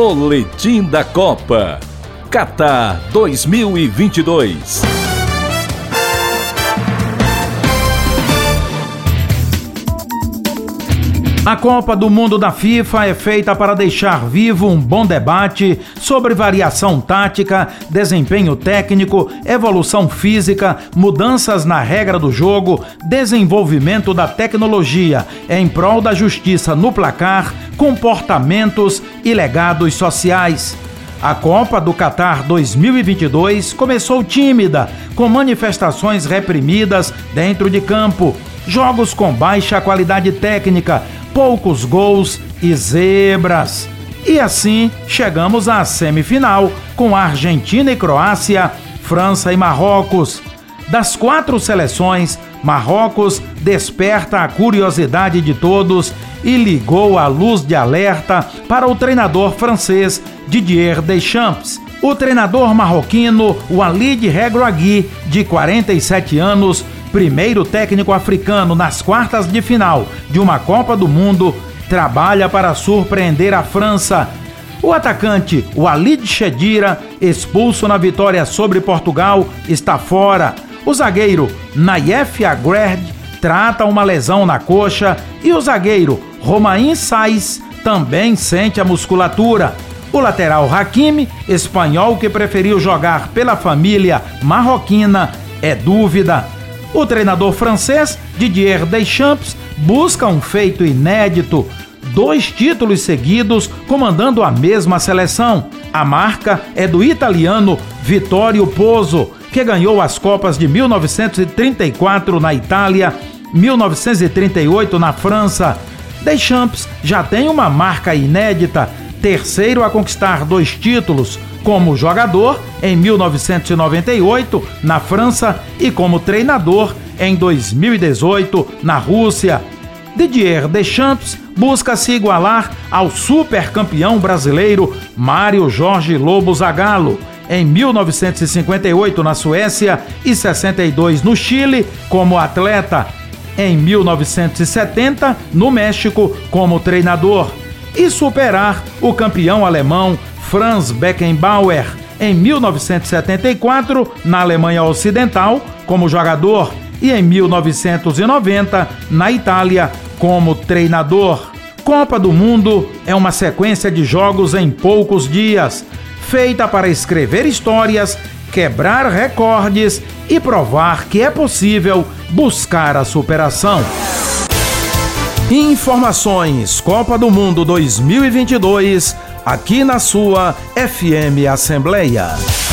Boletim da Copa. Qatar 2022. A Copa do Mundo da FIFA é feita para deixar vivo um bom debate sobre variação tática, desempenho técnico, evolução física, mudanças na regra do jogo, desenvolvimento da tecnologia em prol da justiça no placar, comportamentos e legados sociais. A Copa do Catar 2022 começou tímida, com manifestações reprimidas dentro de campo, jogos com baixa qualidade técnica, poucos gols e zebras. E assim chegamos à semifinal com Argentina e Croácia, França e Marrocos. Das quatro seleções, Marrocos desperta a curiosidade de todos e ligou a luz de alerta para o treinador francês Didier Deschamps. O treinador marroquino Walid Regragui, de 47 anos, primeiro técnico africano nas quartas de final de uma Copa do Mundo, trabalha para surpreender a França. O atacante Walid Chedira, expulso na vitória sobre Portugal, está fora. O zagueiro Nayef Agrerd trata uma lesão na coxa e o zagueiro Romain Saiz também sente a musculatura. O lateral Hakimi, espanhol que preferiu jogar pela família marroquina, é dúvida. O treinador francês Didier Deschamps busca um feito inédito, dois títulos seguidos comandando a mesma seleção. A marca é do italiano Vittorio Pozzo, que ganhou as Copas de 1934 na Itália, 1938 na França. Deschamps já tem uma marca inédita, terceiro a conquistar dois títulos, como jogador em 1998 na França e como treinador em 2018 na Rússia. Didier Deschamps busca se igualar ao supercampeão brasileiro Mário Jorge Lobo Zagallo em 1958 na Suécia e 62 no Chile como atleta, em 1970 no México como treinador. E superar o campeão alemão Franz Beckenbauer. Em 1974 na Alemanha Ocidental como jogador. E em 1990 na Itália como treinador. Copa do Mundo é uma sequência de jogos em poucos dias, feita para escrever histórias, quebrar recordes e provar que é possível buscar a superação. Informações Copa do Mundo 2022 aqui na sua FM Assembleia.